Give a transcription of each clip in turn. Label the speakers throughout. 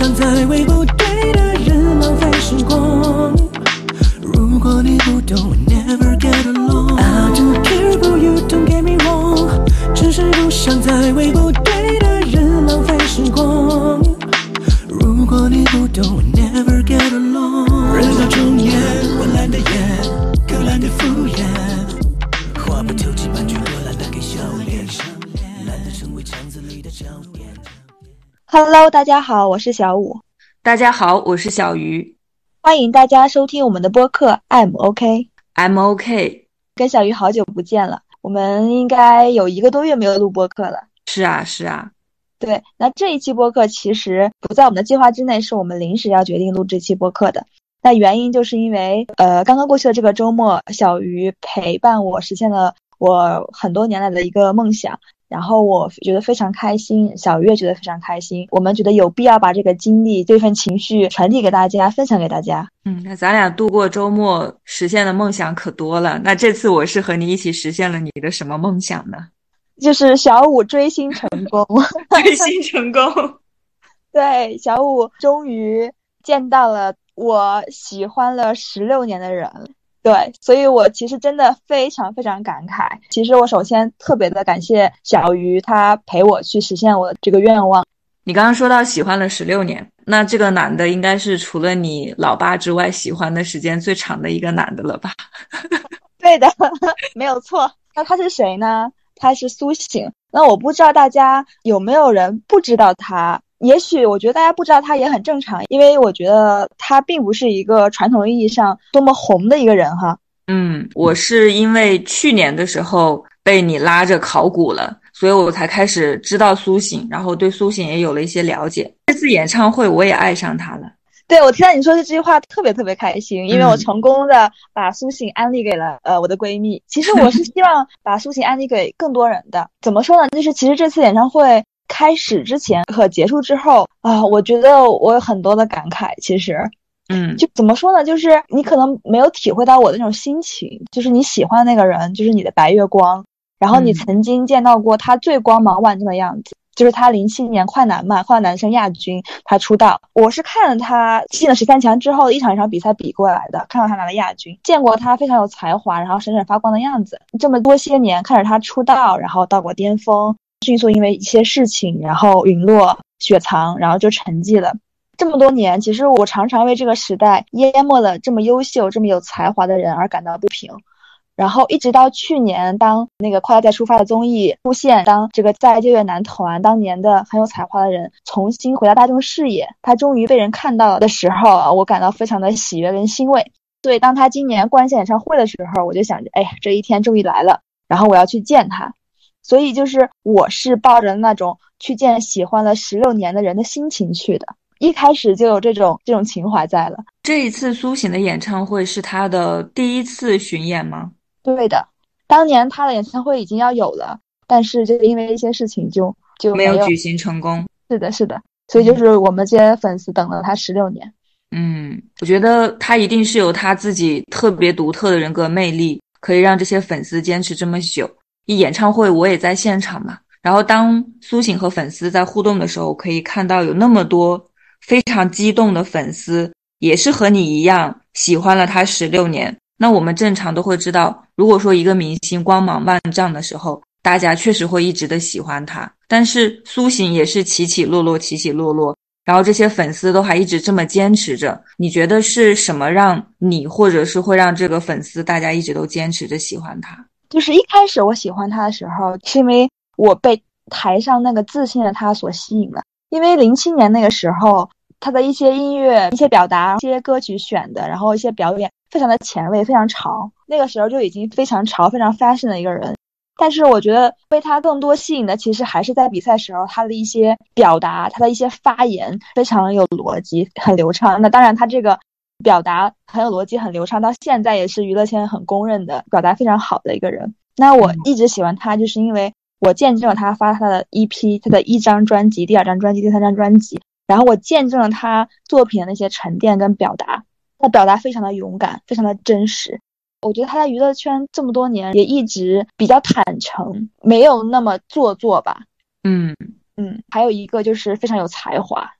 Speaker 1: 想再为
Speaker 2: Hello，大家好，我是小五，
Speaker 3: 大家好，我是小鱼
Speaker 2: 欢迎大家收听我们的播客 I'm OK。
Speaker 3: ，I'm OK。
Speaker 2: 跟小鱼好久不见了，我们应该有一个多月没有录播客了。
Speaker 3: 是啊，是啊，
Speaker 2: 对，那这一期播客其实不在我们的计划之内，是我们临时要决定录这期播客的。那原因就是因为，呃，刚刚过去的这个周末，小鱼陪伴我实现了我很多年来的一个梦想，然后我觉得非常开心，小月觉得非常开心。我们觉得有必要把这个经历、这份情绪传递给大家，分享给大家。
Speaker 3: 嗯，那咱俩度过周末实现的梦想可多了。那这次我是和你一起实现了你的什么梦想呢？
Speaker 2: 就是小五追星成功，
Speaker 3: 追星成功。
Speaker 2: 对，小五终于见到了我喜欢了十六年的人。对，所以我其实真的非常非常感慨。其实我首先特别的感谢小鱼，他陪我去实现我的这个愿望。
Speaker 3: 你刚刚说到喜欢了十六年，那这个男的应该是除了你老爸之外喜欢的时间最长的一个男的了吧？
Speaker 2: 对的，没有错。那他是谁呢？他是苏醒。那我不知道大家有没有人不知道他。也许我觉得大家不知道他也很正常，因为我觉得他并不是一个传统意义上多么红的一个人哈。
Speaker 3: 嗯，我是因为去年的时候被你拉着考古了，所以我才开始知道苏醒，然后对苏醒也有了一些了解。这次演唱会我也爱上他了。
Speaker 2: 对，我听到你说的这句话特别特别开心，因为我
Speaker 3: 嗯
Speaker 2: 成功的把苏醒安利给了呃我的闺蜜。其实我是希望把苏醒安利给更多人的。怎么说呢？就是其实这次演唱会开始之前和结束之后啊、我觉得我有很多的感慨。其实
Speaker 3: 嗯，
Speaker 2: 就怎么说呢？就是你可能没有体会到我的那种心情，就是你喜欢的那个人，就是你的白月光，然后你
Speaker 3: 嗯
Speaker 2: 曾经见到过他最光芒万丈的样子。就是他零七年快男嘛，快男男生亚军，他出道。我是看了他进了十三强之后一场一场比赛比过来的，看到他拿了亚军，见过他非常有才华，然后闪闪发光的样子。这么多些年看着他出道，然后到过巅峰，迅速因为一些事情，然后陨落雪藏，然后就沉寂了。这么多年，其实我常常为这个时代淹没了这么优秀、这么有才华的人而感到不平。然后一直到去年，当那个《快乐再出发》的综艺出现，当这个再就业男团当年的很有才华的人重新回到大众视野，他终于被人看到了的时候，我感到非常的喜悦跟欣慰。所以当他今年关线演唱会的时候，我就想着，哎呀，这一天终于来了，然后我要去见他。所以就是我是抱着那种去见喜欢了十六年的人的心情去的，一开始就有这种这种情怀在了。
Speaker 3: 这一次苏醒的演唱会是他的第一次巡演吗？
Speaker 2: 对的，当年他的演唱会已经要有了，但是就因为一些事情就就有
Speaker 3: 没有举行成功。
Speaker 2: 是的，是的，所以就是我们这些粉丝等了他十六年。
Speaker 3: 嗯，我觉得他一定是有他自己特别独特的人格魅力，可以让这些粉丝坚持这么久。一演唱会我也在现场嘛，然后当苏醒和粉丝在互动的时候，可以看到有那么多非常激动的粉丝，也是和你一样喜欢了他十六年。那我们正常都会知道，如果说一个明星光芒万丈的时候，大家确实会一直的喜欢他。但是苏醒也是起起落落，起起落落，然后这些粉丝都还一直这么坚持着。你觉得是什么让你，或者是会让这个粉丝大家一直都坚持着喜欢他？
Speaker 2: 就是一开始我喜欢他的时候，是因为我被台上那个自信的他所吸引了。因为零七年那个时候，他的一些音乐、一些表达、一些歌曲选的，然后一些表演非常的前卫，非常潮。那个时候就已经非常潮、非常 fashion 的一个人。但是我觉得被他更多吸引的，其实还是在比赛时候他的一些表达，他的一些发言非常有逻辑，很流畅。那当然，他这个表达很有逻辑、很流畅，到现在也是娱乐圈很公认的表达非常好的一个人。那我一直喜欢他，就是因为我见证了他发他的 EP，他的一张专辑、第二张专辑、第三张专辑，然后我见证了他作品的那些沉淀跟表达。他表达非常的勇敢，非常的真实。我觉得他在娱乐圈这么多年也一直比较坦诚，没有那么做作吧。
Speaker 3: 嗯，
Speaker 2: 嗯，还有一个就是非常有才华。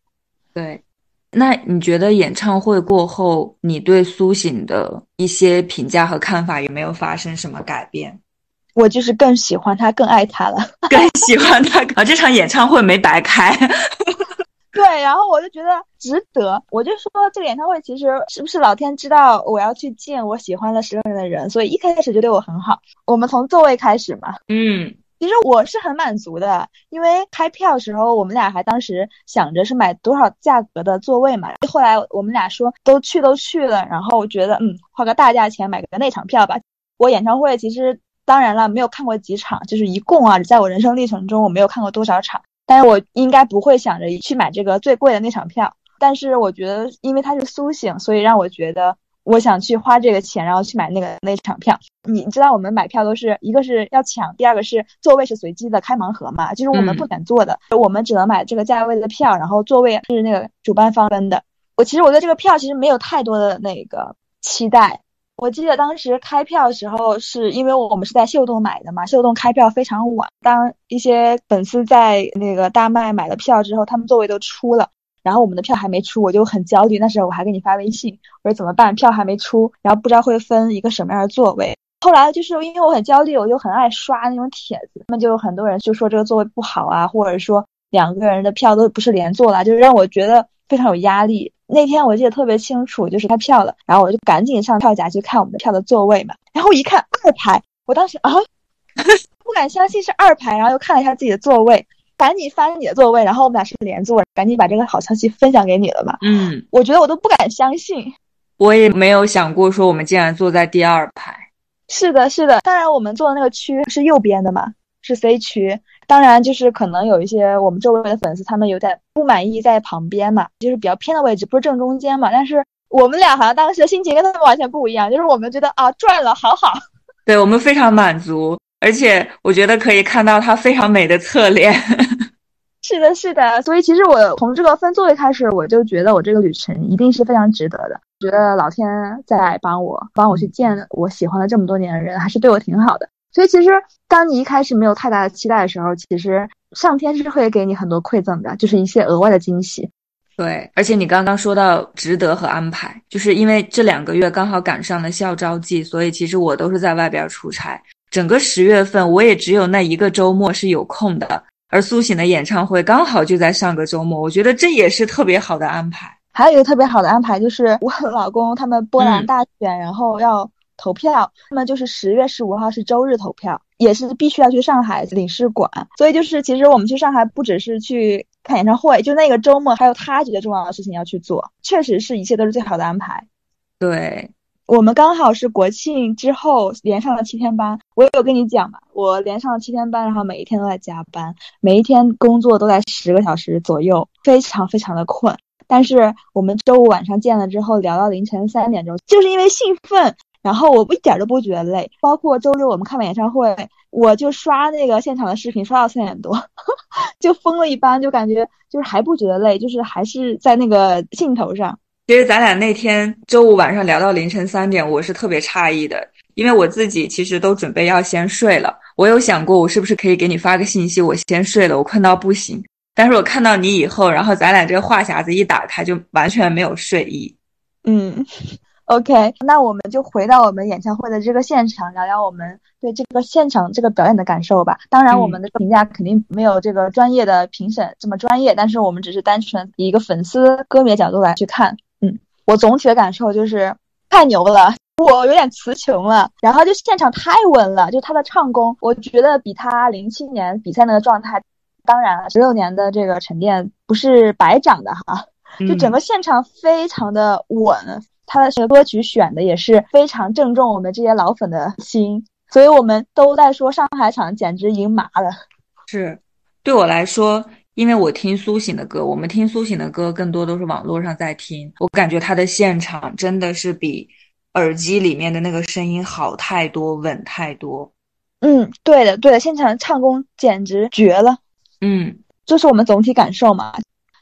Speaker 3: 对，那你觉得演唱会过后，你对苏醒的一些评价和看法有没有发生什么改变？
Speaker 2: 我就是更喜欢他，更爱他了，
Speaker 3: 更喜欢他啊！这场演唱会没白开。
Speaker 2: 对，然后我就觉得值得。我就说这个演唱会其实是不是老天知道我要去见我喜欢的十个人的人，所以一开始就对我很好。我们从座位开始嘛，
Speaker 3: 嗯，
Speaker 2: 其实我是很满足的，因为开票时候我们俩还当时想着是买多少价格的座位嘛。后来我们俩说都去都去了，然后我觉得嗯，花个大价钱买个内场票吧。我演唱会其实当然了没有看过几场，就是一共啊，在我人生历程中我没有看过多少场。但是我应该不会想着去买这个最贵的那场票，但是我觉得，因为它是苏醒，所以让我觉得我想去花这个钱，然后去买那个那场票。你知道我们买票都是一个是要抢，第二个是座位是随机的开盲盒嘛，就是我们不敢坐的，我们只能买这个价位的票，然后座位是那个主办方分的。我其实我对这个票其实没有太多的那个期待。我记得当时开票的时候，是因为我们是在秀动买的嘛，秀动开票非常晚。当一些粉丝在那个大麦买了票之后，他们座位都出了，然后我们的票还没出，我就很焦虑。那时候我还给你发微信，我说怎么办？票还没出，然后不知道会分一个什么样的座位。后来就是因为我很焦虑，我就很爱刷那种帖子，那么就有很多人就说这个座位不好啊，或者说两个人的票都不是连座啦，就是让我觉得非常有压力。那天我记得特别清楚，就是开票了，然后我就赶紧上票夹去看我们的票的座位嘛。然后一看二排，我当时啊，不敢相信是二排，然后又看了一下自己的座位，赶紧翻你的座位，然后我们俩是连坐，赶紧把这个好消息分享给你了吧。
Speaker 3: 嗯，
Speaker 2: 我觉得我都不敢相信，
Speaker 3: 我也没有想过说我们竟然坐在第二排。
Speaker 2: 是的，是的，当然我们坐的那个区是右边的嘛，是 C 区。当然，就是可能有一些我们周围的粉丝，他们有点不满意在旁边嘛，就是比较偏的位置，不是正中间嘛。但是我们俩好像当时的心情跟他们完全不一样，就是我们觉得啊赚了，好好。
Speaker 3: 对我们非常满足，而且我觉得可以看到他非常美的侧脸。
Speaker 2: 是的，是的。所以其实我从这个分座位开始，我就觉得我这个旅程一定是非常值得的。觉得老天在帮我，帮我去见我喜欢了这么多年的人，还是对我挺好的。所以其实，当你一开始没有太大的期待的时候，其实上天是会给你很多馈赠的，就是一些额外的惊喜。
Speaker 3: 对，而且你刚刚说到值得和安排，就是因为这两个月刚好赶上了校招季，所以其实我都是在外边出差。整个十月份，我也只有那一个周末是有空的，而苏醒的演唱会刚好就在上个周末，我觉得这也是特别好的安排。
Speaker 2: 还有一个特别好的安排，就是我老公他们波兰大选，然后要。投票，那么就是十月十五号是周日投票，也是必须要去上海领事馆。所以就是其实我们去上海不只是去看演唱会，就那个周末还有他觉得重要的事情要去做。确实是一切都是最好的安排。
Speaker 3: 对
Speaker 2: 我们刚好是国庆之后连上了七天班，我有跟你讲嘛，我连上了七天班，然后每一天都在加班，每一天工作都在十个小时左右，非常非常的困。但是我们周五晚上见了之后，聊到凌晨三点钟，就是因为兴奋。然后我一点都不觉得累，包括周六我们看完演唱会，我就刷那个现场的视频，刷到三点多，就疯了一般，就感觉就是还不觉得累，就是还是在那个兴头上。
Speaker 3: 其实咱俩那天周五晚上聊到凌晨三点，我是特别诧异的，因为我自己其实都准备要先睡了。我有想过，我是不是可以给你发个信息，我先睡了，我困到不行。但是我看到你以后，然后咱俩这个话匣子一打开，就完全没有睡意。
Speaker 2: 嗯。OK，那我们就回到我们演唱会的这个现场，聊聊我们对这个现场这个表演的感受吧。当然，我们的评价肯定没有这个专业的评审这么专业，但是我们只是单纯以一个粉丝歌迷的角度来去看。嗯，我总体的感受就是太牛了，我有点词穷了。然后就现场太稳了，就他的唱功，我觉得比他零七年比赛那个状态，当然了，十六年的这个沉淀不是白长的哈。就整个现场非常的稳。他的这个歌曲选的也是非常正中我们这些老粉的心，所以我们都在说上海场简直赢麻了。
Speaker 3: 是，对我来说，因为我听苏醒的歌，我们听苏醒的歌更多都是网络上在听，我感觉他的现场真的是比耳机里面的那个声音好太多，稳太多。
Speaker 2: 嗯，对的，对的，现场唱功简直绝了。
Speaker 3: 嗯，
Speaker 2: 这是我们总体感受嘛。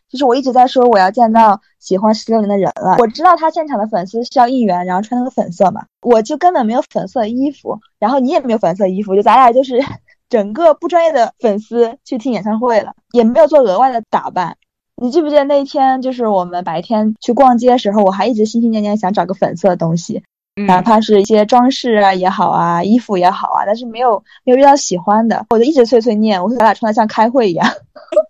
Speaker 2: 就是我一直在说我要见到喜欢十六年的人了。我知道他现场的粉丝需要应援，然后穿那个粉色嘛，我就根本没有粉色衣服，然后你也没有粉色衣服，就咱俩就是 整个不专业的粉丝去听演唱会了，也没有做额外的打扮。你记不记得那天，就是我们白天去逛街的时候，我还一直心心念念想找个粉色的东西，哪怕是一些装饰啊也好啊，衣服也好啊，但是没有没有遇到喜欢的，我就一直碎碎念，我说咱俩穿的像开会一样。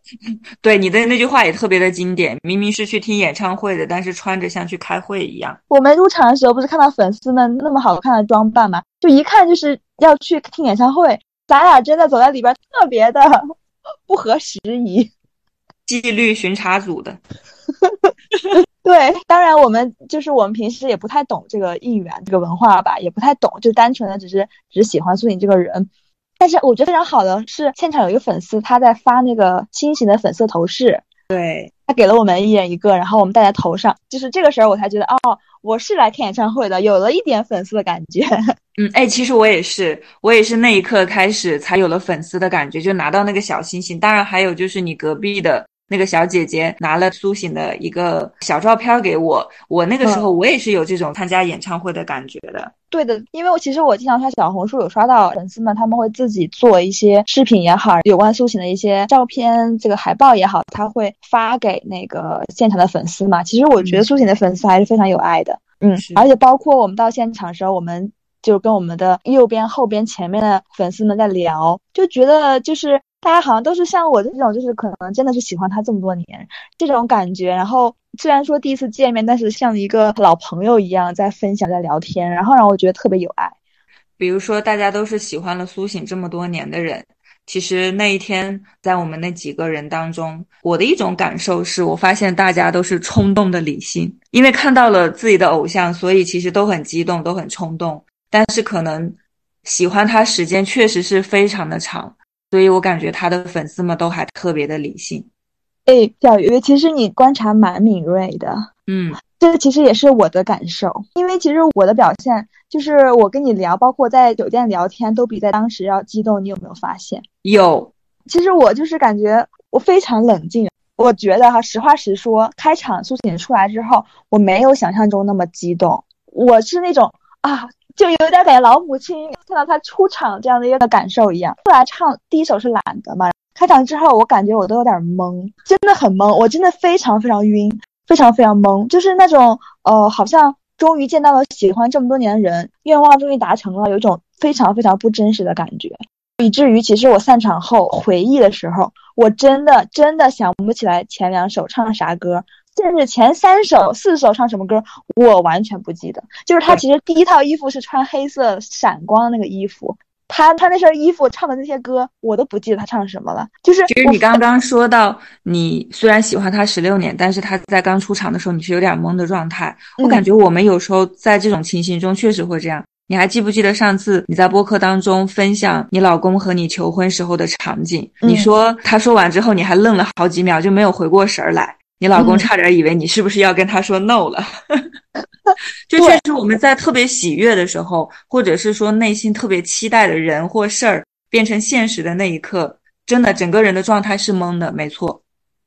Speaker 3: 对你的那句话也特别的经典，明明是去听演唱会的，但是穿着像去开会一样。
Speaker 2: 我们入场的时候不是看到粉丝们那么好看的装扮吗？就一看就是要去听演唱会，咱俩真的走在里边特别的 不合时宜。
Speaker 3: 纪律巡查组的，
Speaker 2: 对，当然我们就是我们平时也不太懂这个应援这个文化吧，也不太懂，就单纯的只是只是喜欢苏醒这个人。但是我觉得非常好的是，现场有一个粉丝他在发那个心形的粉色头饰，
Speaker 3: 对
Speaker 2: 他给了我们一人一个，然后我们戴在头上，就是这个时候我才觉得哦，我是来看演唱会的，有了一点粉丝的感觉。
Speaker 3: 嗯，哎，其实我也是，我也是那一刻开始才有了粉丝的感觉，就拿到那个小星星。当然还有就是你隔壁的。那个小姐姐拿了苏醒的一个小照片给我，我那个时候我也是有这种参加演唱会的感觉的。
Speaker 2: 对的，因为我其实我经常刷小红书，有刷到粉丝们他们会自己做一些视频也好，有关苏醒的一些照片，这个海报也好，他会发给那个现场的粉丝嘛。其实我觉得苏醒的粉丝还是非常有爱的，嗯，而且包括我们到现场时候，我们就跟我们的右边、后边、前面的粉丝们在聊，就觉得就是。大家好像都是像我这种，就是可能真的是喜欢他这么多年这种感觉。然后虽然说第一次见面，但是像一个老朋友一样在分享、在聊天，然后让我觉得特别有爱。
Speaker 3: 比如说，大家都是喜欢了苏醒这么多年的人，其实那一天在我们那几个人当中，我的一种感受是我发现大家都是冲动的理性，因为看到了自己的偶像，所以其实都很激动，都很冲动。但是可能喜欢他时间确实是非常的长。所以我感觉他的粉丝们都还特别的理性。
Speaker 2: 哎，小鱼，其实你观察蛮敏锐的。
Speaker 3: 嗯，
Speaker 2: 这其实也是我的感受。因为其实我的表现，就是我跟你聊，包括在酒店聊天，都比在当时要激动。你有没有发现？
Speaker 3: 有。
Speaker 2: 其实我就是感觉我非常冷静。我觉得哈，实话实说，开场苏醒出来之后，我没有想象中那么激动。我是那种啊。就有点感觉老母亲看到他出场这样的一个感受一样。后来唱第一首是懒得嘛，开场之后我感觉我都有点懵，真的很懵，我真的非常非常晕，非常非常懵，就是那种呃，好像终于见到了喜欢这么多年的人，愿望终于达成了，有一种非常非常不真实的感觉，以至于其实我散场后回忆的时候，我真的真的想不起来前两首唱的啥歌。甚至前三首、四首唱什么歌，我完全不记得。就是他其实第一套衣服是穿黑色闪光的那个衣服，他他那身衣服唱的那些歌，我都不记得他唱什么了。就是
Speaker 3: 其实你刚刚说到，你虽然喜欢他十六年，但是他在刚出场的时候你是有点懵的状态。我感觉我们有时候在这种情形中确实会这样。你还记不记得上次你在播客当中分享你老公和你求婚时候的场景？你说他说完之后你还愣了好几秒，就没有回过神儿来。你老公差点以为你是不是要跟他说 no 了 就确实我们在特别喜悦的时候，或者是说内心特别期待的人或事儿变成现实的那一刻，真的整个人的状态是懵的，没错。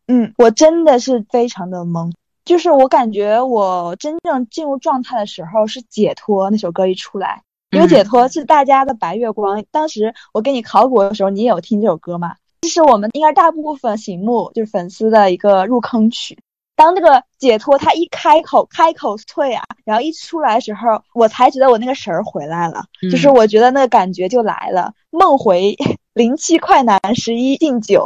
Speaker 2: 嗯，我真的是非常的懵，就是我感觉我真正进入状态的时候是解脱那首歌一出来，因为解脱是大家的白月光。当时我给你考古的时候，你也有听这首歌吗？这是我们应该大部分醒目就是粉丝的一个入坑曲。当这个解脱他一开口，开口退啊，然后一出来的时候，我才觉得我那个神儿回来了，就是我觉得那个感觉就来了，梦回零七快男十一敬酒。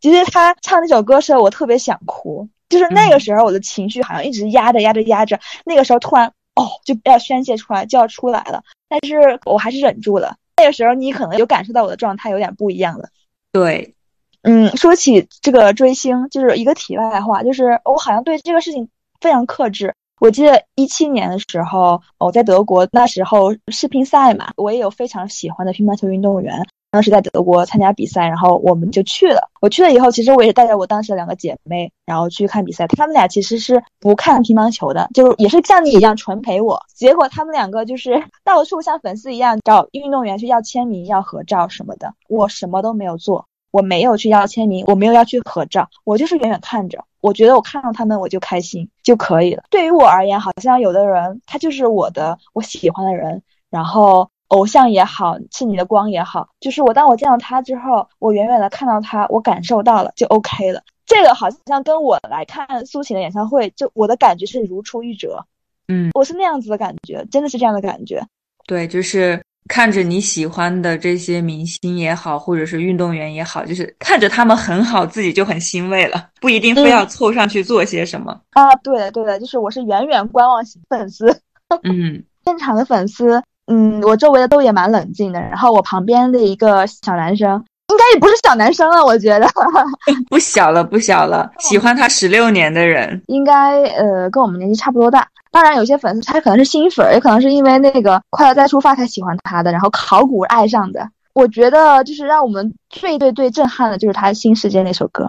Speaker 2: 其实他唱那首歌时候，我特别想哭，就是那个时候我的情绪好像一直压着压着压着，那个时候突然哦就要宣泄出来，就要出来了，但是我还是忍住了。那个时候你可能有感受到我的状态有点不一样了。
Speaker 3: 对，
Speaker 2: 嗯，说起这个追星，就是一个题外话，就是我好像对这个事情非常克制。我记得一七年的时候，我在德国，那时候世乒赛嘛，我也有非常喜欢的乒乓球运动员，当时在德国参加比赛，然后我们就去了。我去了以后，其实我也是带着我当时的两个姐妹，然后去看比赛。他们俩其实是不看乒乓球的，就也是像你一样纯陪我。结果他们两个就是 到处像粉丝一样找运动员去要签名、要合照什么的。我什么都没有做，我没有去要签名，我没有要去合照，我就是远远看着。我觉得我看到他们我就开心就可以了。对于我而言，好像有的人他就是我的我喜欢的人，然后。偶像也好，是你的光也好，就是我当我见到他之后，我远远的看到他，我感受到了就 OK 了。这个好像跟我来看苏醒的演唱会，就我的感觉是如出一辙。
Speaker 3: 嗯，
Speaker 2: 我是那样子的感觉，真的是这样的感觉。
Speaker 3: 对，就是看着你喜欢的这些明星也好，或者是运动员也好，就是看着他们很好，自己就很欣慰了，不一定非要凑上去做些什么。
Speaker 2: 啊，对的，对的，就是我是远远观望型粉丝。
Speaker 3: 嗯，
Speaker 2: 现场的粉丝，嗯，我周围的都也蛮冷静的。然后我旁边的一个小男生，应该也不是小男生了，我觉得
Speaker 3: 不小了，不小了。喜欢他十六年的人，
Speaker 2: 应该呃跟我们年纪差不多大。当然，有些粉丝他可能是新粉，也可能是因为那个《快乐再出发》才喜欢他的，然后考古爱上的。我觉得就是让我们最最最震撼的就是他《新世界》那首歌，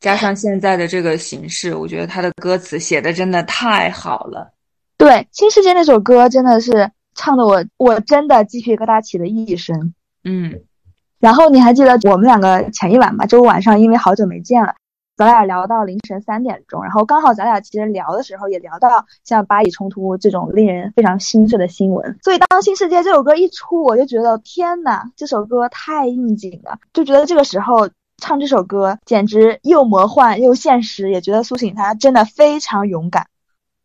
Speaker 3: 加上现在的这个形式，我觉得他的歌词写的真的太好了。
Speaker 2: 对，《新世界》那首歌真的是唱的我我真的鸡皮疙瘩起了一身。
Speaker 3: 嗯，
Speaker 2: 然后你还记得我们两个前一晚吧？周五晚上因为好久没见了。咱俩聊到凌晨三点钟，然后刚好咱俩其实聊的时候也聊到像巴以冲突这种令人非常心碎的新闻，所以当《新世界》这首歌一出，我就觉得天呐，这首歌太应景了，就觉得这个时候唱这首歌简直又魔幻又现实，也觉得苏醒他真的非常勇敢，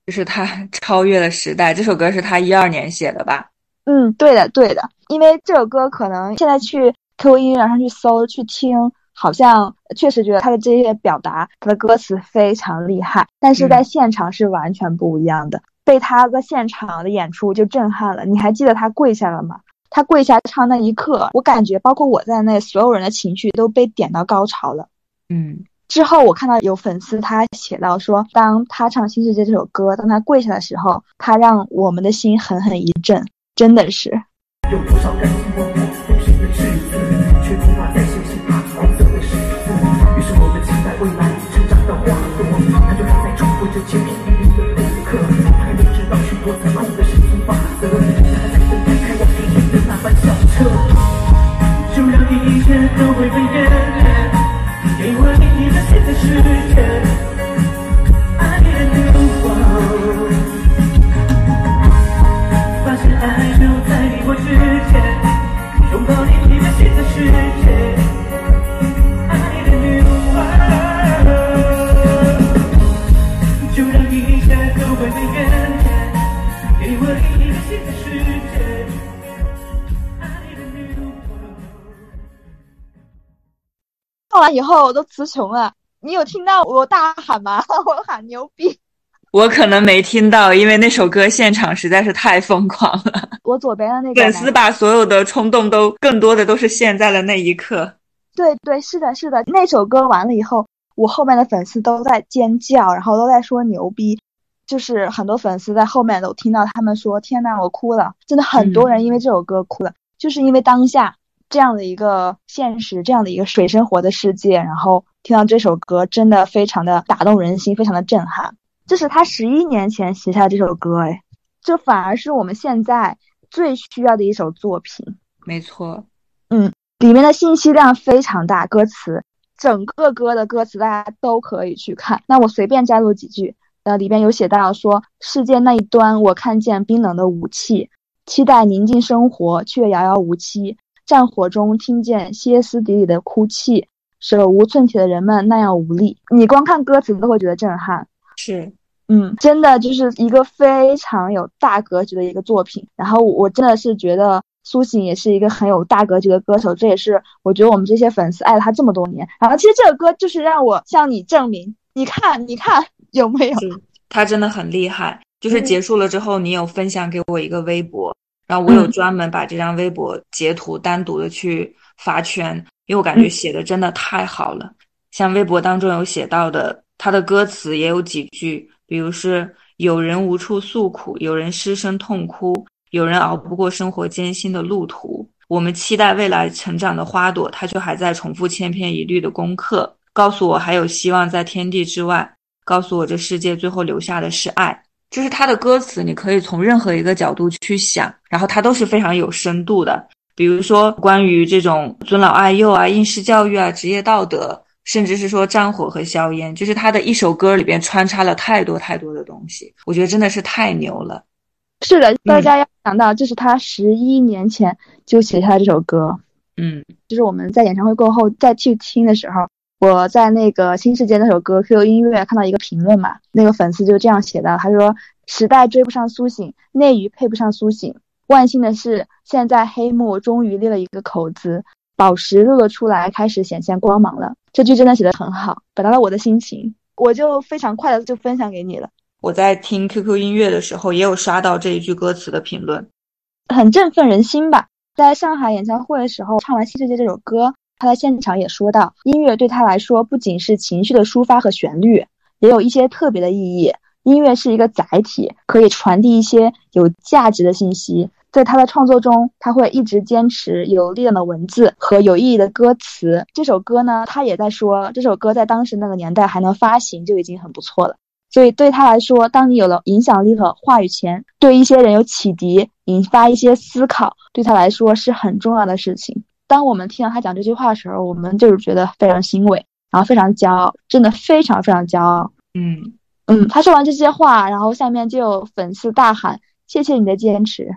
Speaker 3: 就是他 超越了时代。这首歌是他一二年写的吧？
Speaker 2: 嗯，对的，对的，因为这首歌可能现在去 QQ 音乐上去搜去听。好像确实觉得他的这些表达，他的歌词非常厉害，但是在现场是完全不一样的。被他在现场的演出就震撼了。你还记得他跪下了吗？他跪下唱那一刻，我感觉包括我在内，所有人的情绪都被点到高潮了。
Speaker 3: 嗯，
Speaker 2: 之后我看到有粉丝他写到说，当他唱《新世界》这首歌，当他跪下的时候，他让我们的心狠狠一震，真的是。以后我都词穷了，你有听到我大喊吗？我喊牛逼！
Speaker 3: 我可能没听到，因为那首歌现场实在是太疯狂了。
Speaker 2: 我左边的那个
Speaker 3: 粉丝把所有的冲动都更多的都是陷在了那一刻。
Speaker 2: 对对，是的，是的，那首歌完了以后。我后面的粉丝都在尖叫，然后都在说牛逼，就是很多粉丝在后面都听到他们说：“天呐，我哭了！”真的很多人因为这首歌哭了，就是因为当下这样的一个现实，这样的一个水深活的世界，然后听到这首歌，真的非常的打动人心，非常的震撼。这是他十一年前写下的这首歌，哎，这反而是我们现在最需要的一首作品。
Speaker 3: 没错，
Speaker 2: 嗯，里面的信息量非常大，歌词。整个歌的歌词大家都可以去看。那我随便摘录几句，呃，里边有写到说：世界那一端，我看见冰冷的武器，期待宁静生活，却遥遥无期。战火中听见歇斯底里的哭泣，手无寸铁的人们那样无力。你光看歌词都会觉得震撼。
Speaker 3: 是，
Speaker 2: 嗯，真的就是一个非常有大格局的一个作品。然后我真的是觉得。苏醒也是一个很有大格局的歌手，这也是我觉得我们这些粉丝爱了他这么多年。然后其实这个歌就是让我向你证明，你看，你看有没有？
Speaker 3: 他真的很厉害。就是结束了之后，你有分享给我一个微博，然后我有专门把这张微博截图单独的去发圈，因为我感觉写的真的太好了。像微博当中有写到的，他的歌词也有几句，比如是有人无处诉苦，有人失声痛哭。有人熬不过生活艰辛的路途，我们期待未来成长的花朵，它却还在重复千篇一律的功课。告诉我还有希望在天地之外，告诉我这世界最后留下的是爱。这是他的歌词，你可以从任何一个角度去想，然后它都是非常有深度的。比如说关于这种尊老爱幼啊、应试教育啊、职业道德，甚至是说战火和硝烟，就是他的一首歌里边穿插了太多太多的东西，我觉得真的是太牛了。
Speaker 2: 是的，大家要想到，这是他十一年前就写下这首歌。
Speaker 3: 嗯，
Speaker 2: 就是我们在演唱会过后再去听的时候，我在那个《新世界》那首歌 QQ 音乐看到一个评论嘛，那个粉丝就这样写的，他说：“时代追不上苏醒，内娱配不上苏醒。万幸的是，现在黑幕终于裂了一个口子，宝石露了出来，开始显现光芒了。”这句真的写的很好，表达了我的心情，我就非常快的就分享给你了。
Speaker 3: 我在听 QQ 音乐的时候，也有刷到这一句歌词的评论，
Speaker 2: 很振奋人心吧。在上海演唱会的时候，唱完《新世界》这首歌。他在现场也说到，音乐对他来说不仅是情绪的抒发和旋律，也有一些特别的意义。音乐是一个载体，可以传递一些有价值的信息。在他的创作中，他会一直坚持有力量的文字和有意义的歌词。这首歌呢，他也在说，这首歌在当时那个年代还能发行就已经很不错了。所以对他来说，当你有了影响力和话语权，对一些人有启迪，引发一些思考，对他来说是很重要的事情。当我们听到他讲这句话的时候，我们就是觉得非常欣慰，然后非常骄傲，真的非常非常骄傲。
Speaker 3: 嗯
Speaker 2: 嗯，他说完这些话，然后下面就有粉丝大喊：“谢谢你的坚持。”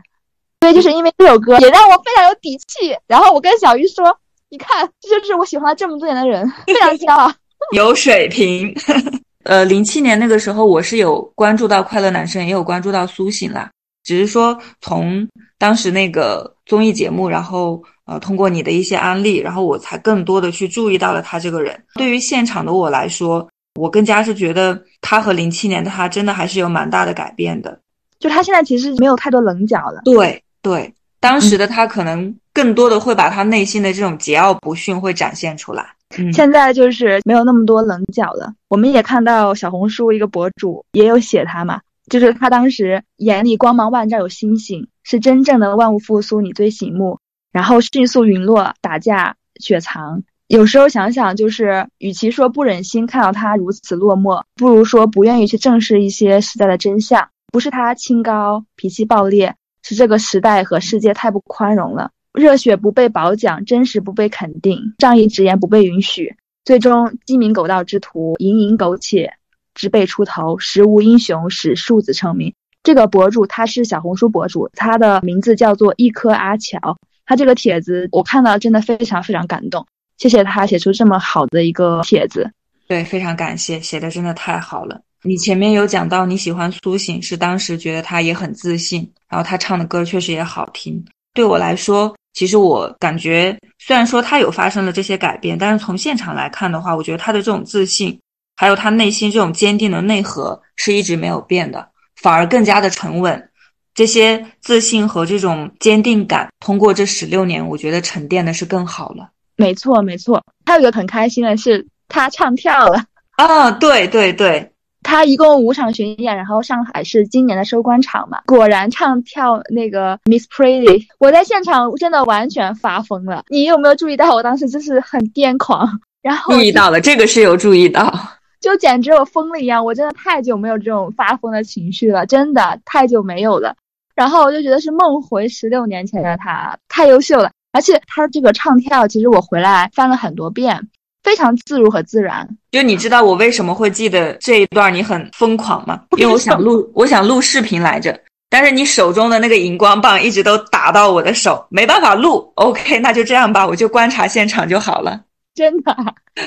Speaker 2: 所以就是因为这首歌，也让我非常有底气。然后我跟小鱼说：“你看，这就是我喜欢了这么多年的人，非常骄傲，
Speaker 3: 有水平。”呃，零七年那个时候，我是有关注到快乐男生，也有关注到苏醒啦。只是说从当时那个综艺节目，然后。呃，通过你的一些安利，然后我才更多的去注意到了他这个人。对于现场的我来说，我更加是觉得他和零七年的他真的还是有蛮大的改变的。
Speaker 2: 就他现在其实没有太多棱角了。
Speaker 3: 对对，当时的他可能更多的会把他内心的这种桀骜不驯会展现出来。
Speaker 2: 现在就是没有那么多棱角了。我们也看到小红书一个博主也有写他嘛，就是他当时眼里光芒万丈有星星，是真正的万物复苏，你最醒目。然后迅速陨落，打架雪藏。有时候想想，就是与其说不忍心看到他如此落寞，不如说不愿意去正视一些时代的真相。不是他清高、脾气暴烈，是这个时代和世界太不宽容了。热血不被褒奖，真实不被肯定，仗义直言不被允许，最终鸡鸣狗盗之徒蝇营苟且，直被出头。时无英雄使庶子成名。这个博主他是小红书博主，他的名字叫做一颗阿乔。他这个帖子我看到真的非常非常感动，谢谢他写出这么好的一个帖子，
Speaker 3: 对，非常感谢，写的真的太好了。你前面有讲到你喜欢苏醒，是当时觉得他也很自信，然后他唱的歌确实也好听。对我来说，其实我感觉虽然说他有发生了这些改变，但是从现场来看的话，我觉得他的这种自信，还有他内心这种坚定的内核是一直没有变的，反而更加的沉稳。这些自信和这种坚定感，通过这十六年，我觉得沉淀的是更好了。
Speaker 2: 没错，没错。还有一个很开心的是，他唱跳了
Speaker 3: 啊！对对对，
Speaker 2: 他一共五场巡演，然后上海是今年的收官场嘛。果然唱跳那个 Miss Pretty，我在现场真的完全发疯了。你有没有注意到我当时就是很癫狂？然后
Speaker 3: 注意到了，这个是有注意到。
Speaker 2: 就简直我疯了一样，我真的太久没有这种发疯的情绪了，真的太久没有了。然后我就觉得是梦回十六年前的他，太优秀了。而且他这个唱跳，其实我回来翻了很多遍，非常自如和自然。
Speaker 3: 就你知道我为什么会记得这一段你很疯狂吗？因为我想录，我想录视频来着，但是你手中的那个荧光棒一直都打到我的手，没办法录。OK，那就这样吧，我就观察现场就好了。
Speaker 2: 真的，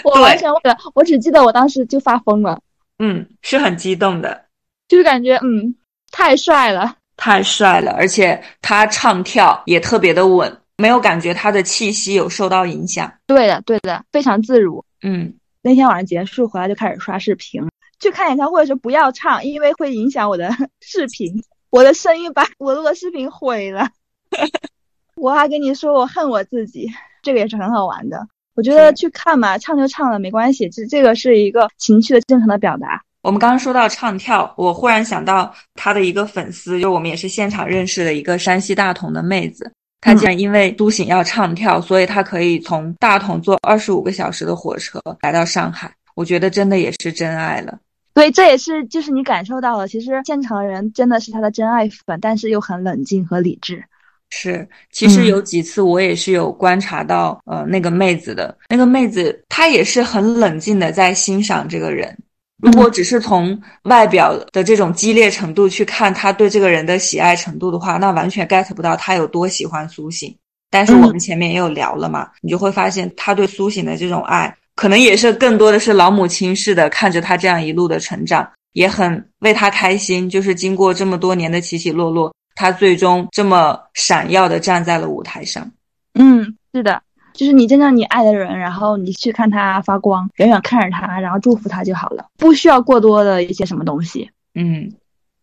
Speaker 2: 我完全忘了，我只记得我当时就发疯了。
Speaker 3: 嗯，是很激动的，
Speaker 2: 就是感觉嗯，太帅了。
Speaker 3: 太帅了，而且他唱跳也特别的稳，没有感觉他的气息有受到影响。
Speaker 2: 对的，对的，非常自如。
Speaker 3: 嗯，
Speaker 2: 那天晚上结束回来就开始刷视频。去看演唱会的时候不要唱，因为会影响我的视频，我的声音把我录的视频毁了。我还跟你说我恨我自己，这个也是很好玩的。我觉得去看嘛，唱就唱了，没关系，这这个是一个情绪的正常的表达。
Speaker 3: 我们刚刚说到唱跳，我忽然想到他的一个粉丝，就我们也是现场认识的一个山西大同的妹子。她竟然因为苏醒要唱跳，所以她可以从大同坐二十五个小时的火车来到上海。我觉得真的也是真爱了。
Speaker 2: 对，这也是就是你感受到了，其实现场人真的是他的真爱粉，但是又很冷静和理智。
Speaker 3: 是，其实有几次我也是有观察到，呃，那个妹子的那个妹子，她也是很冷静的在欣赏这个人。如果只是从外表的这种激烈程度去看他对这个人的喜爱程度的话，那完全 get 不到他有多喜欢苏醒。但是我们前面也有聊了嘛，你就会发现他对苏醒的这种爱可能也是更多的是老母亲似的看着他这样一路的成长，也很为他开心。就是经过这么多年的起起落落，他最终这么闪耀的站在了舞台上。
Speaker 2: 嗯，是的，就是你真正你爱的人，然后你去看他发光，远远看着他，然后祝福他就好了，不需要过多的一些什么东西。
Speaker 3: 嗯，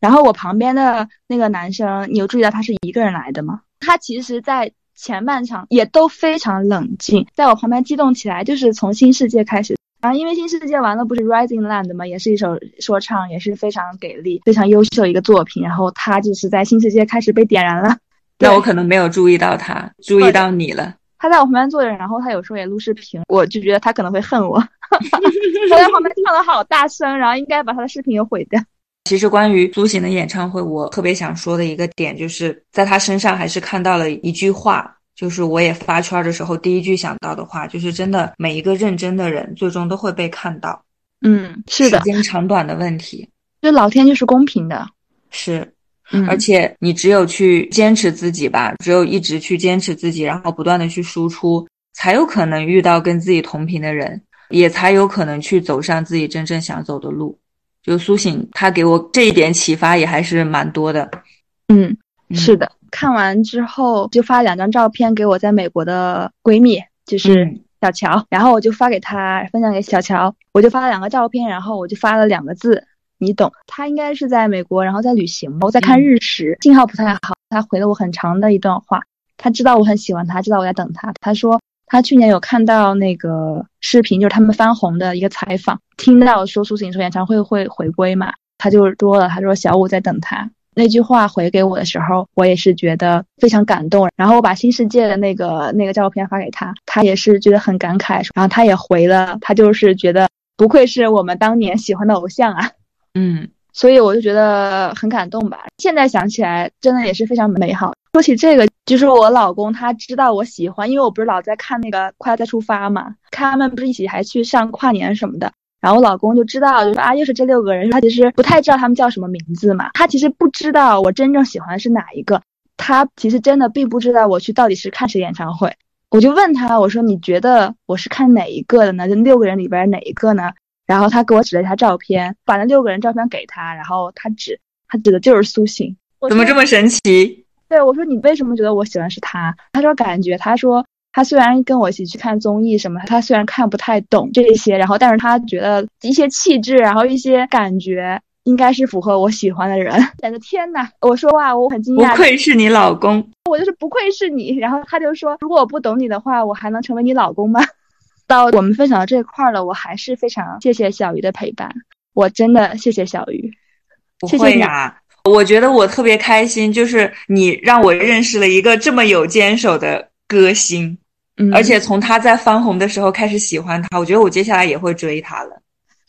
Speaker 2: 然后我旁边的那个男生，你有注意到他是一个人来的吗？他其实，在前半场也都非常冷静，在我旁边激动起来，就是从新世界开始。然后因为新世界完了不是 Rising Land 吗？也是一首说唱，也是非常给力、非常优秀的一个作品。然后他就是在新世界开始被点燃了。
Speaker 3: 那我可能没有注意到他，注意到你了。
Speaker 2: 他在我旁边坐着，然后他有时候也录视频，我就觉得他可能会恨我。他在旁边唱的好大声，然后应该把他的视频也毁掉。
Speaker 3: 其实关于苏醒的演唱会，我特别想说的一个点，就是在他身上还是看到了一句话，就是我也发圈的时候第一句想到的话，就是真的每一个认真的人，最终都会被看到。
Speaker 2: 嗯，是的，
Speaker 3: 时间长短的问题，
Speaker 2: 就老天就是公平的。
Speaker 3: 是。
Speaker 2: 嗯，
Speaker 3: 而且你只有去坚持自己吧，只有一直去坚持自己，然后不断的去输出，才有可能遇到跟自己同频的人，也才有可能去走上自己真正想走的路。就苏醒，他给我这一点启发也还是蛮多的。
Speaker 2: 嗯，是的。看完之后就发两张照片给我在美国的闺蜜，就是小乔，然后我就发给她，分享给小乔。我就发了两个照片，然后我就发了两个字。你懂，他应该是在美国，然后在旅行。我在看日食，信号不太好。他回了我很长的一段话。他知道我很喜欢他，知道我在等他。他说他去年有看到那个视频，就是他们翻红的一个采访，听到说苏醒说演唱会会回归嘛，他就说了，他说小五在等他。那句话回给我的时候，我也是觉得非常感动。然后我把新世界的那个那个照片发给他，他也是觉得很感慨。然后他也回了，他就是觉得不愧是我们当年喜欢的偶像啊。
Speaker 3: 嗯，
Speaker 2: 所以我就觉得很感动吧。现在想起来，真的也是非常美好。说起这个，就是我老公他知道我喜欢，因为我不是老在看那个《快乐再出发》嘛，看他们不是一起还去上跨年什么的。然后我老公就知道，就说啊，又是这六个人。他其实不太知道他们叫什么名字嘛，他其实不知道我真正喜欢的是哪一个。他其实真的并不知道我去到底是看谁演唱会。我就问他，我说你觉得我是看哪一个的呢？这六个人里边哪一个呢？然后他给我指了一下照片，把那六个人照片给他，然后他指，他指的就是苏醒。
Speaker 3: 怎么这么神奇？
Speaker 2: 对我说你为什么觉得我喜欢是他？他说感觉，他说他虽然跟我一起去看综艺什么，他虽然看不太懂这些，然后但是他觉得一些气质，然后一些感觉应该是符合我喜欢的人。我的天呐，我说哇，我很惊讶，
Speaker 3: 不愧是你老公，
Speaker 2: 我就是不愧是你。然后他就说，如果我不懂你的话，我还能成为你老公吗？到我们分享到这块儿了，我还是非常谢谢小鱼的陪伴，我真的谢谢小鱼。
Speaker 3: 不会呀，我觉得我特别开心，就是你让我认识了一个这么有坚守的歌星，
Speaker 2: 嗯，
Speaker 3: 而且从他在翻红的时候开始喜欢他，我觉得我接下来也会追他了。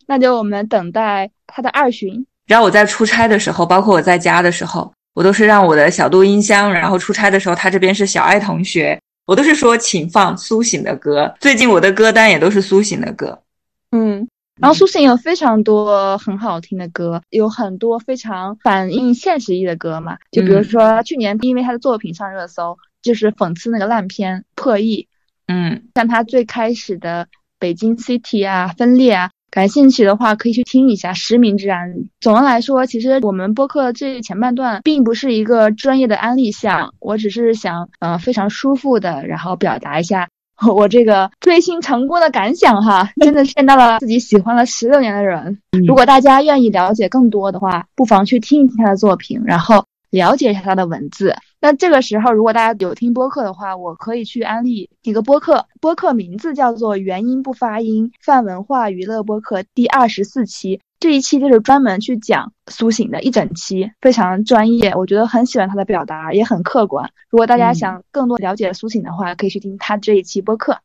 Speaker 2: 那就我们等待他的二巡。
Speaker 3: 然后我在出差的时候，包括我在家的时候，我都是让我的小度音箱，然后出差的时候，他这边是小爱同学。我都是说，请放苏醒的歌。最近我的歌单也都是苏醒的歌。
Speaker 2: 嗯，然后苏醒有非常多很好听的歌，有很多非常反映现实意义的歌嘛。就比如说去年因为他的作品上热搜，就是讽刺那个烂片《破译》。
Speaker 3: 嗯，
Speaker 2: 像他最开始的《北京 City》啊，《分裂》啊。感兴趣的话，可以去听一下《实名制案》。总的来说，其实我们播客这前半段并不是一个专业的安利项，我只是想，呃，非常舒服的，然后表达一下 我这个追星成功的感想哈。真的见到了自己喜欢了十六年的人。如果大家愿意了解更多的话，不妨去听一听他的作品，然后了解一下他的文字。那这个时候，如果大家有听播客的话，我可以去安利一个播客，播客名字叫做“元音不发音”泛文化娱乐播客第二十四期。这一期就是专门去讲苏醒的一整期，非常专业，我觉得很喜欢他的表达，也很客观。如果大家想更多了解苏醒的话，可以去听他这一期播客。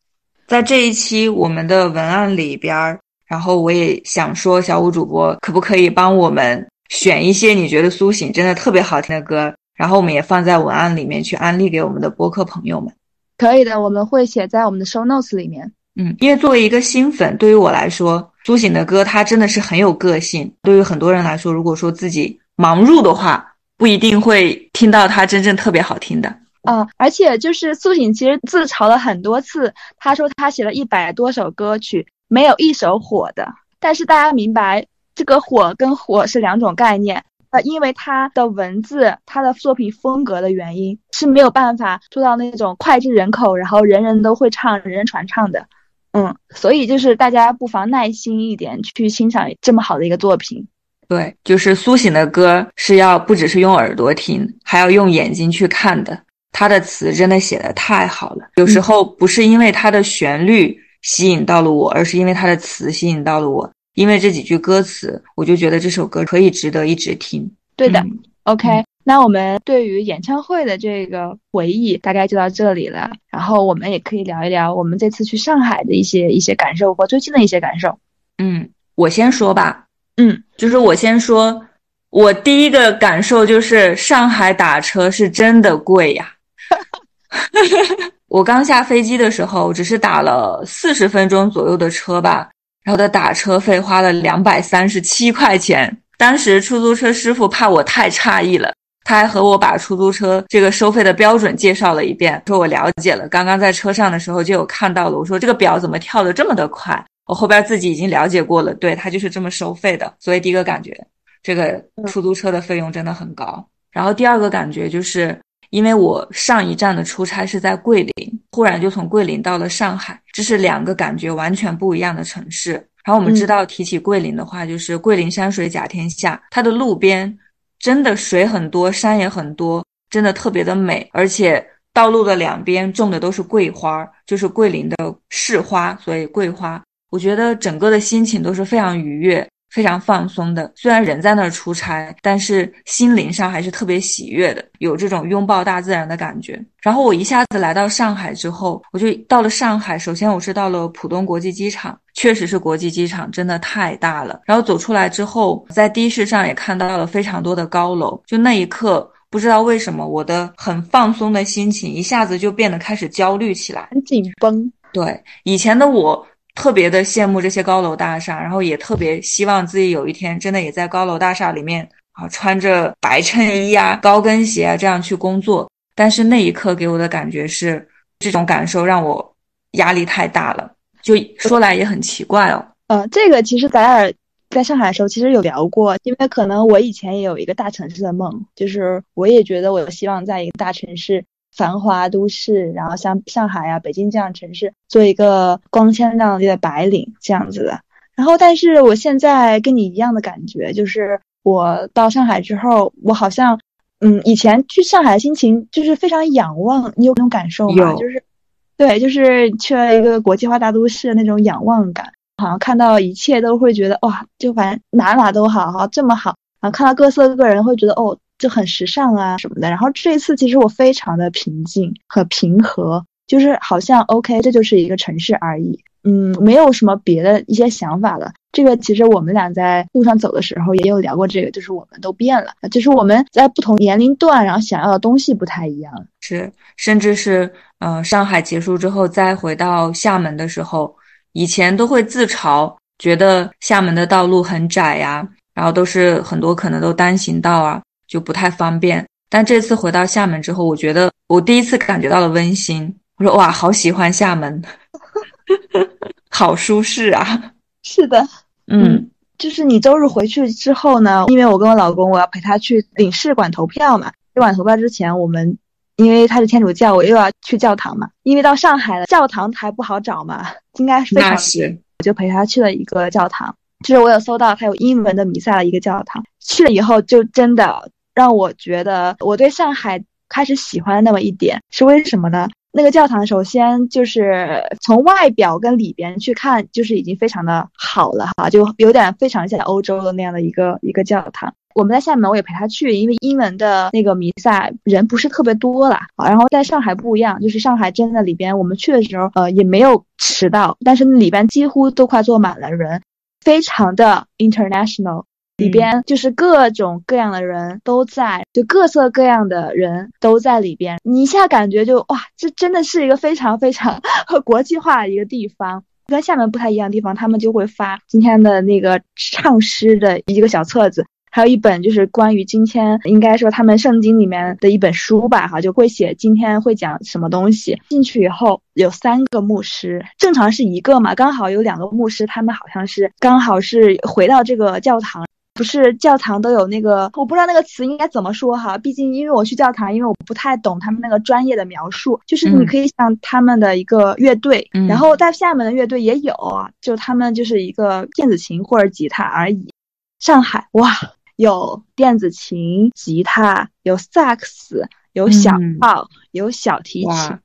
Speaker 3: 在这一期我们的文案里边，然后我也想说，小五主播可不可以帮我们选一些你觉得苏醒真的特别好听的歌？然后我们也放在文案里面去安利给我们的播客朋友们。
Speaker 2: 可以的，我们会写在我们的 show notes 里面。
Speaker 3: 嗯，因为作为一个新粉，对于我来说，苏醒的歌它真的是很有个性。对于很多人来说，如果说自己盲入的话，不一定会听到他真正特别好听的。
Speaker 2: 啊，而且就是苏醒其实自嘲了很多次，他说他写了一百多首歌曲，没有一首火的。但是大家明白，这个火跟火是两种概念。呃，因为他的文字、他的作品风格的原因，是没有办法做到那种脍炙人口，然后人人都会唱、人人传唱的。嗯，所以就是大家不妨耐心一点去欣赏这么好的一个作品。
Speaker 3: 对，就是苏醒的歌是要不只是用耳朵听，还要用眼睛去看的。他的词真的写的太好了，有时候不是因为他的旋律吸引到了我，而是因为他的词吸引到了我。因为这几句歌词，我就觉得这首歌可以值得一直听。
Speaker 2: 对的，OK，那我们对于演唱会的这个回忆大概就到这里了。然后我们也可以聊一聊我们这次去上海的一些一些感受和最近的一些感受。
Speaker 3: 嗯，我先说吧。
Speaker 2: 嗯，
Speaker 3: 就是我先说，我第一个感受就是上海打车是真的贵呀。我刚下飞机的时候，只是打了四十分钟左右的车吧。然后的打车费花了两百三十七块钱，当时出租车师傅怕我太诧异了，他还和我把出租车这个收费的标准介绍了一遍，说我了解了，刚刚在车上的时候就有看到了。我说这个表怎么跳的这么的快？我后边自己已经了解过了，对他就是这么收费的。所以第一个感觉，这个出租车的费用真的很高。然后第二个感觉就是。因为我上一站的出差是在桂林，忽然就从桂林到了上海，这是两个感觉完全不一样的城市。然后我们知道，提起桂林的话，就是桂林山水甲天下，它的路边真的水很多，山也很多，真的特别的美。而且道路的两边种的都是桂花，就是桂林的市花，所以桂花，我觉得整个的心情都是非常愉悦。非常放松的，虽然人在那儿出差，但是心灵上还是特别喜悦的，有这种拥抱大自然的感觉。然后我一下子来到上海之后，我就到了上海。首先我是到了浦东国际机场，确实是国际机场，真的太大了。然后走出来之后，在的士上也看到了非常多的高楼。就那一刻，不知道为什么，我的很放松的心情一下子就变得开始焦虑起来，
Speaker 2: 很紧绷。
Speaker 3: 对，以前的我。特别的羡慕这些高楼大厦，然后也特别希望自己有一天真的也在高楼大厦里面啊，穿着白衬衣啊、高跟鞋啊这样去工作。但是那一刻给我的感觉是，这种感受让我压力太大了。就说来也很奇怪哦。
Speaker 2: 呃，这个其实咱俩在上海的时候其实有聊过，因为可能我以前也有一个大城市的梦，就是我也觉得我希望在一个大城市。繁华都市，然后像上海啊、北京这样城市，做一个光鲜亮丽的白领这样子的。然后，但是我现在跟你一样的感觉，就是我到上海之后，我好像，嗯，以前去上海的心情就是非常仰望，你有那种感受吗？就是，对，就是去了一个国际化大都市那种仰望感，好像看到一切都会觉得哇，就反正哪哪都好，好这么好，然后看到各色各人会觉得哦。就很时尚啊什么的，然后这一次其实我非常的平静和平和，就是好像 OK，这就是一个城市而已，嗯，没有什么别的一些想法了。这个其实我们俩在路上走的时候也有聊过，这个就是我们都变了，就是我们在不同年龄段，然后想要的东西不太一样。
Speaker 3: 是，甚至是呃，上海结束之后再回到厦门的时候，以前都会自嘲，觉得厦门的道路很窄呀，然后都是很多可能都单行道啊。就不太方便，但这次回到厦门之后，我觉得我第一次感觉到了温馨。我说哇，好喜欢厦门，好舒适啊！
Speaker 2: 是的，嗯，就是你周日回去之后呢，因为我跟我老公我要陪他去领事馆投票嘛。领事馆投票之前，我们因为他是天主教，我又要去教堂嘛。因为到上海了，教堂还不好找嘛，应该是非常。
Speaker 3: 那是，
Speaker 2: 我就陪他去了一个教堂，就是我有搜到他有英文的弥撒的一个教堂。去了以后，就真的。让我觉得我对上海开始喜欢那么一点，是为什么呢？那个教堂首先就是从外表跟里边去看，就是已经非常的好了哈，就有点非常像欧洲的那样的一个一个教堂。我们在厦门我也陪他去，因为英文的那个弥撒人不是特别多啦。然后在上海不一样，就是上海真的里边我们去的时候，呃，也没有迟到，但是里边几乎都快坐满了人，非常的 international。里边就是各种各样的人都在，就各色各样的人都在里边。你一下感觉就哇，这真的是一个非常非常 国际化的一个地方。跟厦门不太一样的地方，他们就会发今天的那个唱诗的一个小册子，还有一本就是关于今天应该说他们圣经里面的一本书吧，哈，就会写今天会讲什么东西。进去以后有三个牧师，正常是一个嘛，刚好有两个牧师，他们好像是刚好是回到这个教堂。不是教堂都有那个，我不知道那个词应该怎么说哈。毕竟因为我去教堂，因为我不太懂他们那个专业的描述。就是你可以像他们的一个乐队，然后在厦门的乐队也有，就他们就是一个电子琴或者吉他而已。上海哇，有电子琴、吉他，有萨克斯，有小号，有小提琴，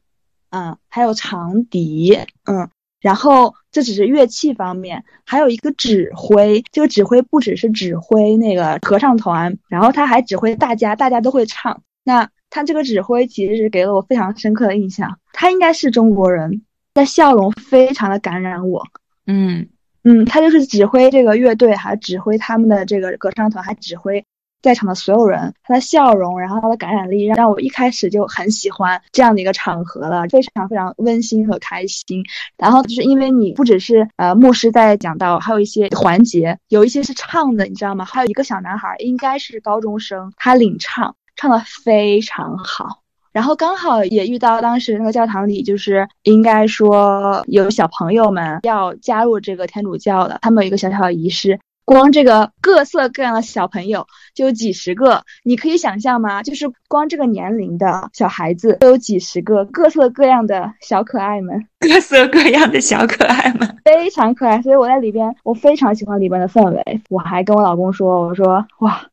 Speaker 2: 嗯，还有长笛，嗯。然后这只是乐器方面，还有一个指挥。这个指挥不只是指挥那个合唱团，然后他还指挥大家，大家都会唱。那他这个指挥其实是给了我非常深刻的印象。他应该是中国人，那笑容非常的感染我。
Speaker 3: 嗯
Speaker 2: 嗯，他就是指挥这个乐队，还指挥他们的这个合唱团，还指挥。在场的所有人，他的笑容，然后他的感染力，让我一开始就很喜欢这样的一个场合了，非常非常温馨和开心。然后就是因为你不只是呃牧师在讲到，还有一些环节，有一些是唱的，你知道吗？还有一个小男孩，应该是高中生，他领唱，唱的非常好。然后刚好也遇到当时那个教堂里，就是应该说有小朋友们要加入这个天主教的，他们有一个小小的仪式。光这个各色各样的小朋友就有几十个，你可以想象吗？就是光这个年龄的小孩子都有几十个，各色各样的小可爱们，
Speaker 3: 各色各样的小可爱们，
Speaker 2: 非常可爱。所以我在里边，我非常喜欢里边的氛围。我还跟我老公说，我说哇，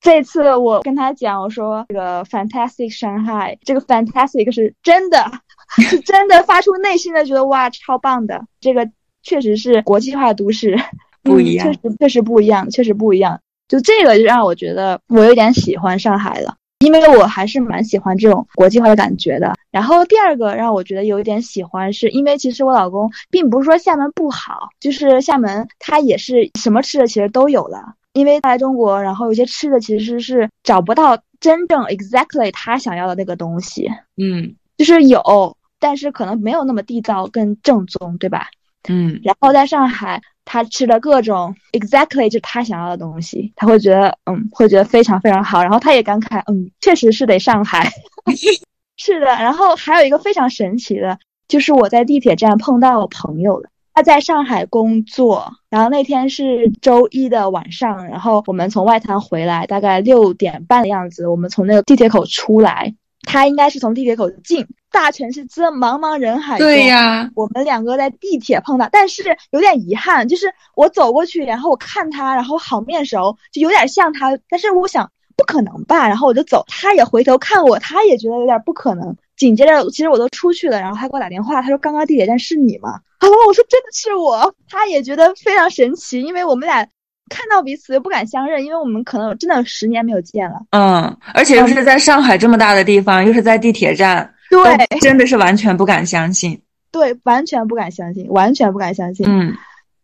Speaker 2: 这次我跟他讲，我说这个 Fantastic Shanghai，这个 Fantastic 是真的，是真的发出内心的觉得哇，超棒的。这个确实是国际化都市。
Speaker 3: 不一样，
Speaker 2: 确实确实不一样，确实不一样。就这个就让我觉得我有点喜欢上海了，因为我还是蛮喜欢这种国际化的感觉的。然后第二个让我觉得有一点喜欢，是因为其实我老公并不是说厦门不好，就是厦门它也是什么吃的其实都有了。因为来中国，然后有些吃的其实是找不到真正 exactly 他想要的那个东西，
Speaker 3: 嗯，
Speaker 2: 就是有，但是可能没有那么地道跟正宗，对吧？
Speaker 3: 嗯，
Speaker 2: 然后在上海。他吃的各种 exactly 就他想要的东西，他会觉得嗯，会觉得非常非常好。然后他也感慨，嗯，确实是得上海。是的，然后还有一个非常神奇的，就是我在地铁站碰到我朋友了，他在上海工作，然后那天是周一的晚上，然后我们从外滩回来，大概六点半的样子，我们从那个地铁口出来。他应该是从地铁口进，大城市这茫茫人海中，
Speaker 3: 对呀，
Speaker 2: 我们两个在地铁碰到，但是有点遗憾，就是我走过去，然后我看他，然后好面熟，就有点像他，但是我想不可能吧，然后我就走，他也回头看我，他也觉得有点不可能。紧接着，其实我都出去了，然后他给我打电话，他说刚刚地铁站是你吗？啊，我说真的是我，他也觉得非常神奇，因为我们俩。看到彼此又不敢相认，因为我们可能真的十年没有见了。
Speaker 3: 嗯，而且又是在上海这么大的地方，又是在地铁站，
Speaker 2: 对，
Speaker 3: 真的是完全不敢相信。
Speaker 2: 对，完全不敢相信，完全不敢相信。
Speaker 3: 嗯，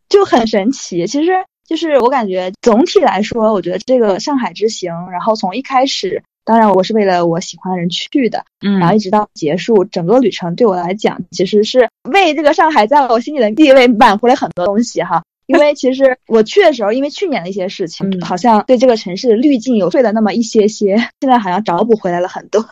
Speaker 2: 就很神奇。其实就是我感觉总体来说，我觉得这个上海之行，然后从一开始，当然我是为了我喜欢的人去的，
Speaker 3: 嗯，
Speaker 2: 然后一直到结束，整个旅程对我来讲，其实是为这个上海在我心里的地位挽回了很多东西哈。因为其实我去的时候，因为去年的一些事情，好像对这个城市滤镜有退了那么一些些，现在好像找补回来了很多。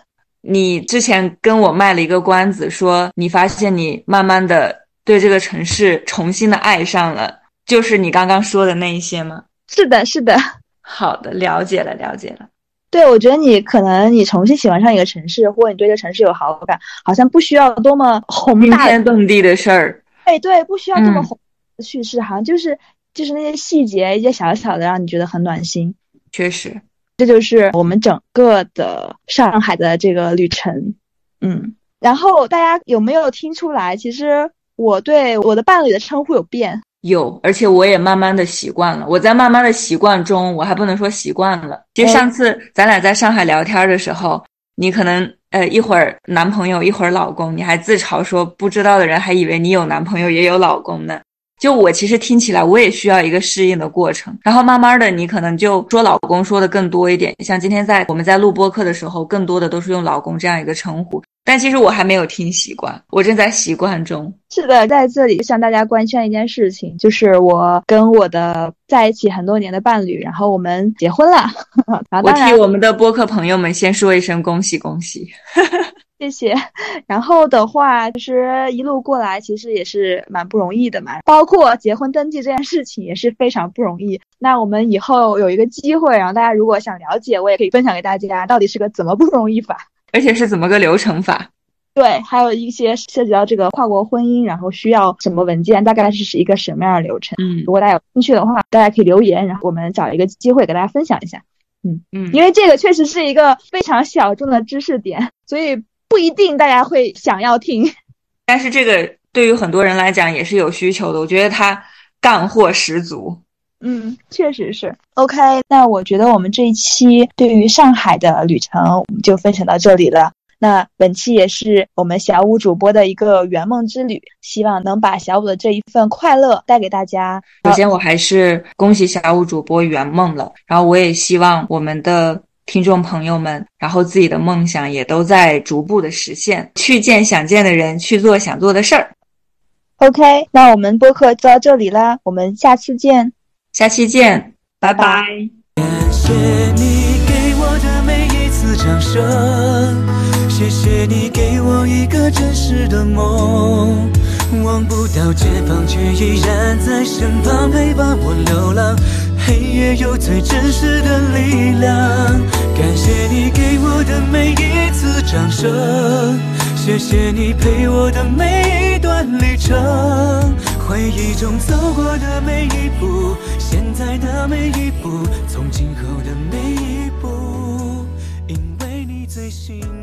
Speaker 3: 你之前跟我卖了一个关子，说你发现你慢慢的对这个城市重新的爱上了，就是你刚刚说的那一些吗？
Speaker 2: 是的，是的。
Speaker 3: 好的，了解了，了解了。
Speaker 2: 对，我觉得你可能你重新喜欢上一个城市，或者你对这个城市有好感，好像不需要多么宏大
Speaker 3: 惊天动地的事儿。
Speaker 2: 哎，对，不需要这么宏。叙事好像就是就是那些细节，一些小小的，让你觉得很暖心。
Speaker 3: 确实，
Speaker 2: 这就是我们整个的上海的这个旅程。嗯，然后大家有没有听出来？其实我对我的伴侣的称呼有变，
Speaker 3: 有，而且我也慢慢的习惯了。我在慢慢的习惯中，我还不能说习惯了。其实上次咱俩在上海聊天的时候，你可能呃一会儿男朋友，一会儿老公，你还自嘲说不知道的人还以为你有男朋友也有老公呢。就我其实听起来，我也需要一个适应的过程。然后慢慢的，你可能就说老公说的更多一点。像今天在我们在录播课的时候，更多的都是用老公这样一个称呼。但其实我还没有听习惯，我正在习惯中。
Speaker 2: 是的，在这里向大家官宣一件事情，就是我跟我的在一起很多年的伴侣，然后我们结婚了。
Speaker 3: 我替我们的播客朋友们先说一声恭喜恭喜。
Speaker 2: 谢谢。然后的话，其实一路过来，其实也是蛮不容易的嘛。包括结婚登记这件事情也是非常不容易。那我们以后有一个机会，然后大家如果想了解，我也可以分享给大家，到底是个怎么不容易法，
Speaker 3: 而且是怎么个流程法。
Speaker 2: 对，还有一些涉及到这个跨国婚姻，然后需要什么文件，大概是是一个什么样的流程。
Speaker 3: 嗯，
Speaker 2: 如果大家有兴趣的话，大家可以留言，然后我们找一个机会给大家分享一下。
Speaker 3: 嗯嗯，
Speaker 2: 因为这个确实是一个非常小众的知识点，所以。不一定大家会想要听，
Speaker 3: 但是这个对于很多人来讲也是有需求的。我觉得他干货十足。
Speaker 2: 嗯，确实是。OK，那我觉得我们这一期对于上海的旅程我们就分享到这里了。那本期也是我们小五主播的一个圆梦之旅，希望能把小五的这一份快乐带给大家。
Speaker 3: 首先，我还是恭喜小五主播圆梦了，然后我也希望我们的。听众朋友们，然后自己的梦想也都在逐步的实现，去见想见的人，去做想做的事儿。
Speaker 2: OK，那我们播客就到这里啦，我们下次见，
Speaker 3: 下期见，拜拜。
Speaker 1: 感谢你给我的每一次掌声，谢谢你给我一个真实的梦，望不到前方，却依然在身旁陪伴我流浪。黑夜有最真实的力量，感谢你给我的每一次掌声，谢谢你陪我的每一段旅程，回忆中走过的每一步，现在的每一步，从今后的每一步，因为你最醒目。